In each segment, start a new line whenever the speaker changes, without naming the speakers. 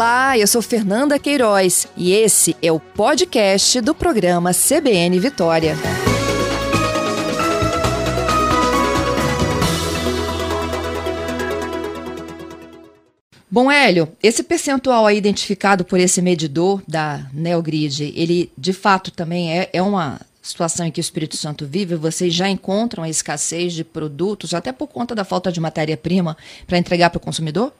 Olá, eu sou Fernanda Queiroz e esse é o podcast do programa CBN Vitória. Bom, Hélio, esse percentual aí identificado por esse medidor da Neogrid, ele de fato também é, é uma situação em que o Espírito Santo vive, vocês já encontram a escassez de produtos, até por conta da falta de matéria-prima, para entregar para o consumidor?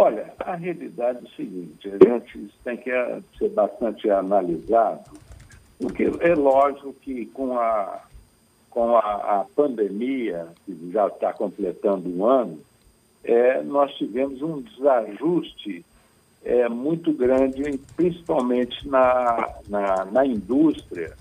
Olha, a realidade é o seguinte, a gente tem que eh, ser bastante analisado, porque é lógico que com a, com a, a pandemia, que já está completando um ano, é, nós tivemos um desajuste é, muito grande, principalmente na, na, na indústria,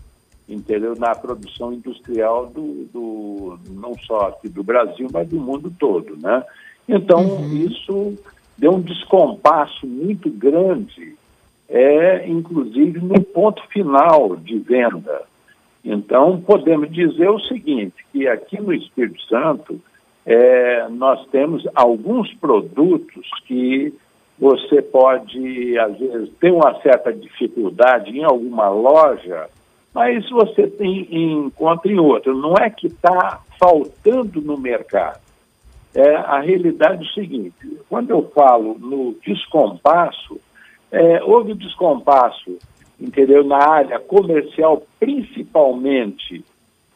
entendeu? na produção industrial do, do, não só aqui do Brasil, mas do mundo todo. Né? Então, uhum. isso deu um descompasso muito grande, é, inclusive no ponto final de venda. Então, podemos dizer o seguinte, que aqui no Espírito Santo, é, nós temos alguns produtos que você pode, às vezes, ter uma certa dificuldade em alguma loja, mas você tem, encontra em outra. Não é que está faltando no mercado. É, a realidade é o seguinte: quando eu falo no descompasso, é, houve descompasso, entendeu, na área comercial, principalmente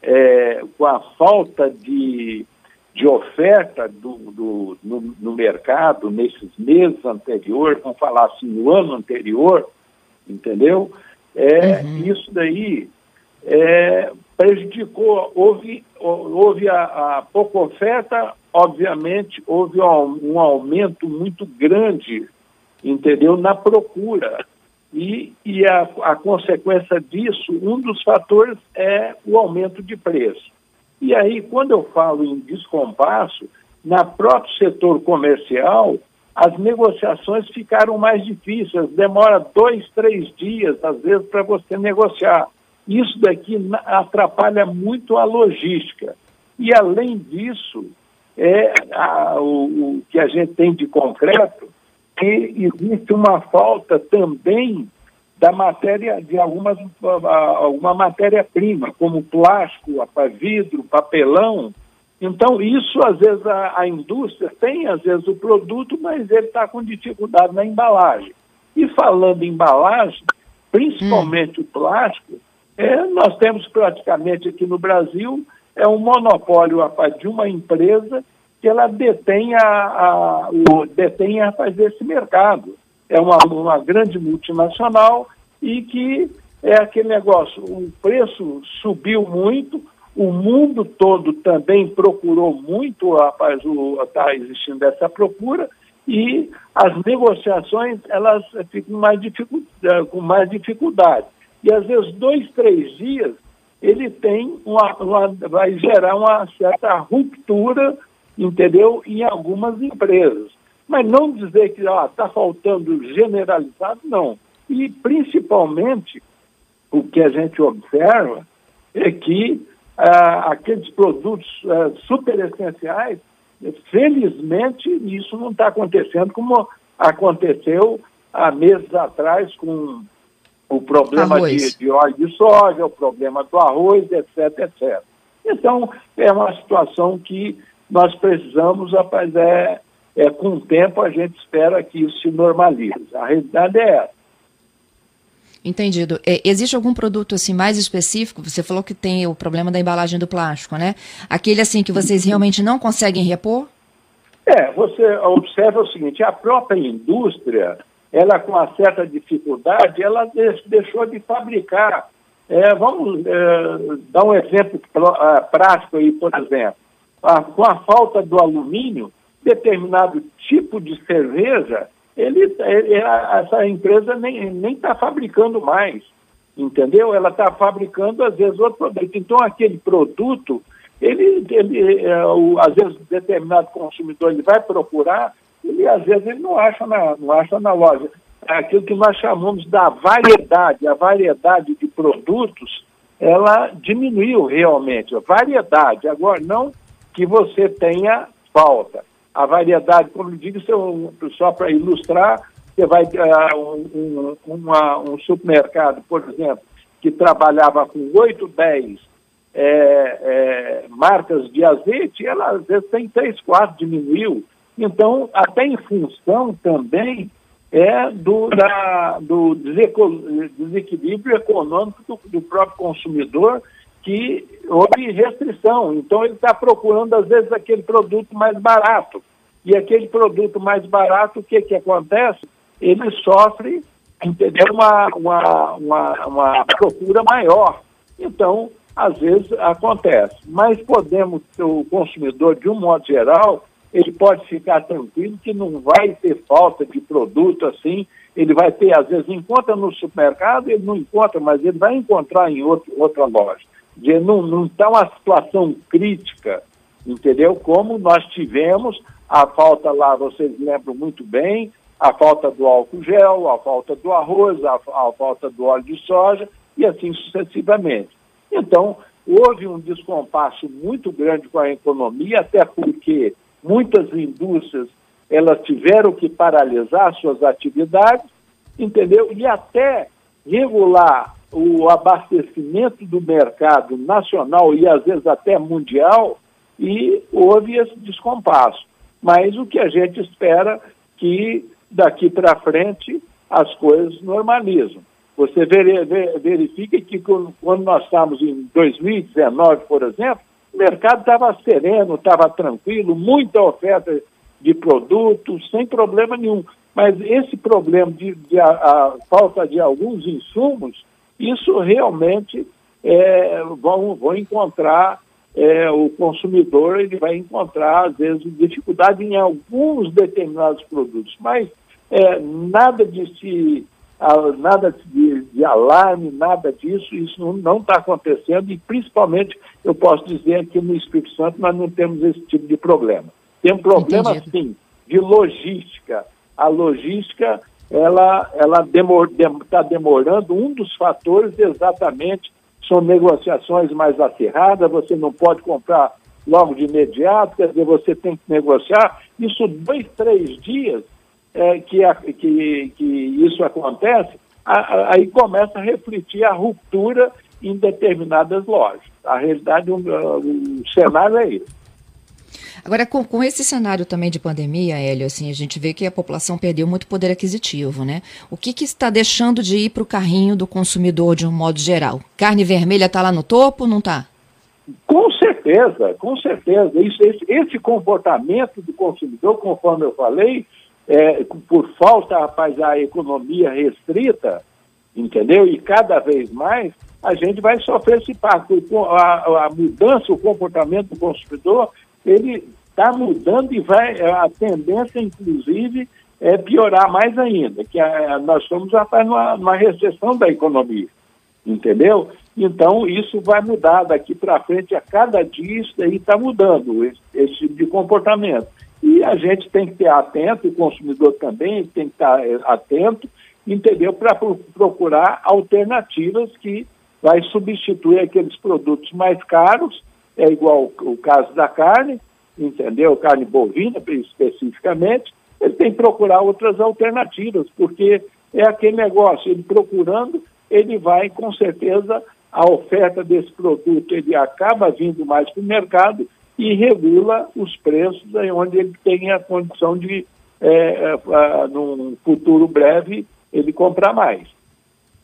é, com a falta de, de oferta do, do no, no, mercado nesses meses anteriores, vamos falar assim, no ano anterior, entendeu? É, uhum. Isso daí é, prejudicou, houve, houve a, a pouca oferta, obviamente, houve um, um aumento muito grande, entendeu, na procura. E, e a, a, consequência disso, um dos fatores é o aumento de preço. E aí, quando eu falo em descompasso, na próprio setor comercial, as negociações ficaram mais difíceis, demora dois, três dias, às vezes, para você negociar. Isso daqui atrapalha muito a logística. E, além disso, é a, o, o, que a gente tem de concreto, que existe uma falta também da matéria, de algumas, alguma matéria-prima, como plástico, vidro, papelão. Então, isso, às vezes, a, a indústria tem, às vezes, o produto, mas ele está com dificuldade na embalagem. E falando em embalagem, principalmente hum. o plástico, é, nós temos praticamente aqui no Brasil é um monopólio rapaz, de uma empresa que ela detém a, a, o, detém esse mercado. É uma, uma grande multinacional e que é aquele negócio, o preço subiu muito, o mundo todo também procurou muito, rapaz, está existindo essa procura, e as negociações elas ficam mais dificu, com mais dificuldade. E às vezes dois, três dias ele tem uma, uma, vai gerar uma certa ruptura, entendeu, em algumas empresas. Mas não dizer que está faltando generalizado, não. E principalmente o que a gente observa é que ah, aqueles produtos ah, super essenciais, felizmente isso não está acontecendo como aconteceu há meses atrás com o problema de, de, óleo de soja, o problema do arroz, etc, etc. Então, é uma situação que nós precisamos, rapaz, é, é com o tempo a gente espera que isso se normalize. A realidade é essa.
Entendido. É, existe algum produto assim mais específico? Você falou que tem o problema da embalagem do plástico, né? Aquele assim que vocês realmente não conseguem repor?
É, você observa o seguinte, a própria indústria, ela com uma certa dificuldade, ela deixou de fabricar. É, vamos é, dar um exemplo é, prático aí, por exemplo. A, com a falta do alumínio, determinado tipo de cerveja, ele, ele essa empresa nem está fabricando mais, entendeu? Ela está fabricando, às vezes, outro produto. Então, aquele produto, ele, ele é, o, às vezes, determinado consumidor ele vai procurar e às vezes ele não acha na, não acha na loja. É aquilo que nós chamamos da variedade, a variedade de produtos, ela diminuiu realmente, a variedade. Agora, não que você tenha falta. A variedade, como eu digo, só para ilustrar, Você vai uh, um, uma, um supermercado, por exemplo, que trabalhava com 8, 10 é, é, marcas de azeite, ela às vezes tem 3, 4, diminuiu. Então, até em função também é do, da, do desequilíbrio econômico do, do próprio consumidor que houve restrição. Então, ele está procurando, às vezes, aquele produto mais barato. E aquele produto mais barato, o que, que acontece? Ele sofre, entendeu, uma, uma, uma, uma procura maior. Então, às vezes acontece. Mas podemos, o consumidor, de um modo geral, ele pode ficar tranquilo que não vai ter falta de produto assim. Ele vai ter, às vezes, encontra no supermercado, ele não encontra, mas ele vai encontrar em outro, outra loja de não está uma situação crítica, entendeu? Como nós tivemos a falta lá, vocês lembram muito bem, a falta do álcool gel, a falta do arroz, a, a falta do óleo de soja e assim sucessivamente. Então, houve um descompasso muito grande com a economia, até porque muitas indústrias elas tiveram que paralisar suas atividades, entendeu? E até regular o abastecimento do mercado nacional e às vezes até mundial, e houve esse descompasso. Mas o que a gente espera que daqui para frente as coisas normalizam. Você verifica que quando nós estávamos em 2019, por exemplo, mercado estava sereno, estava tranquilo, muita oferta de produtos, sem problema nenhum. Mas esse problema de, de a, a falta de alguns insumos isso realmente é, vão, vão encontrar, é, o consumidor ele vai encontrar, às vezes, dificuldade em alguns determinados produtos, mas é, nada de se nada de, de, alarme, nada disso, isso não está acontecendo e principalmente eu posso dizer que no Espírito Santo nós não temos esse tipo de problema. Tem um problema, Entendido. sim, de logística. A logística ela ela está demorando. Um dos fatores exatamente são negociações mais acirradas. Você não pode comprar logo de imediato, quer dizer, você tem que negociar. Isso dois, três dias é, que, a, que, que isso acontece, a, a, aí começa a refletir a ruptura em determinadas lojas. A realidade, o, o cenário é esse.
Agora, com, com, esse cenário também de pandemia, Hélio, assim, a gente vê que a população perdeu muito poder aquisitivo, né? O que, que está deixando de ir para o carrinho do consumidor de um modo geral? Carne vermelha está lá no topo, não está?
Com certeza, com certeza. Isso, esse, esse, comportamento do consumidor, conforme eu falei, é, por falta, rapaz, da economia restrita, entendeu? E cada vez mais, a gente vai sofrer esse impacto. A, a mudança, o comportamento do consumidor ele está mudando e vai, é, a tendência, inclusive, é piorar mais ainda, que a, nós estamos já numa, numa recessão da economia, entendeu? Então, isso vai mudar daqui para frente, a cada dia isso aí está mudando, esse, esse, tipo de comportamento. E a gente tem que ter atento, o consumidor também tem que estar é, atento, entendeu? Para procurar alternativas que vai substituir aqueles produtos mais caros é igual o caso da carne, entendeu? Carne bovina, especificamente, ele tem que procurar outras alternativas, porque é aquele negócio, ele procurando, ele vai, com certeza, a oferta desse produto, ele acaba vindo mais para o mercado e regula os preços onde ele tem a condição de, é, é, num futuro breve, ele comprar mais.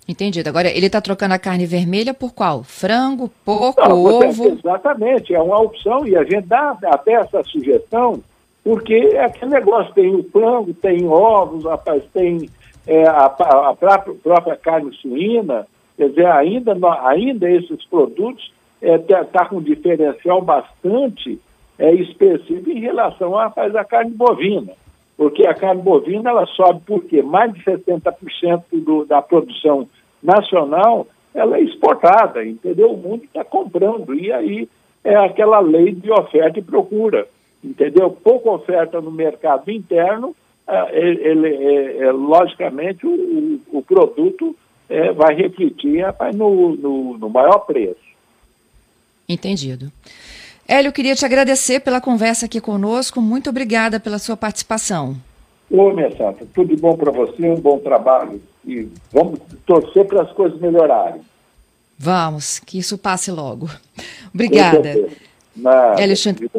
Entendido. Agora, ele está trocando a carne vermelha por qual? Frango, porco, Não, ovo?
Exatamente, é uma opção e a gente dá até essa sugestão, porque é aquele negócio, tem o frango, tem ovos, rapaz, tem é, a, a própria, própria, carne suína, quer dizer, ainda, ainda esses produtos está é, tá com um diferencial bastante é, específico em relação a, rapaz, a carne bovina porque a carne bovina ela sobe porque mais de 70% do, da produção nacional ela é exportada, entendeu? O mundo está comprando e aí é aquela lei de oferta e procura, entendeu? Pouca oferta no mercado interno, é, ele, é, é, logicamente o, o produto é, vai refletir no, no, no maior preço.
Entendido. Hélio, queria te agradecer pela conversa aqui conosco. Muito obrigada pela sua participação.
Ô, minha santa, tudo de bom para você, um bom trabalho e vamos torcer para as coisas melhorarem.
Vamos, que isso passe logo. Obrigada.
Nada.
Alexandre.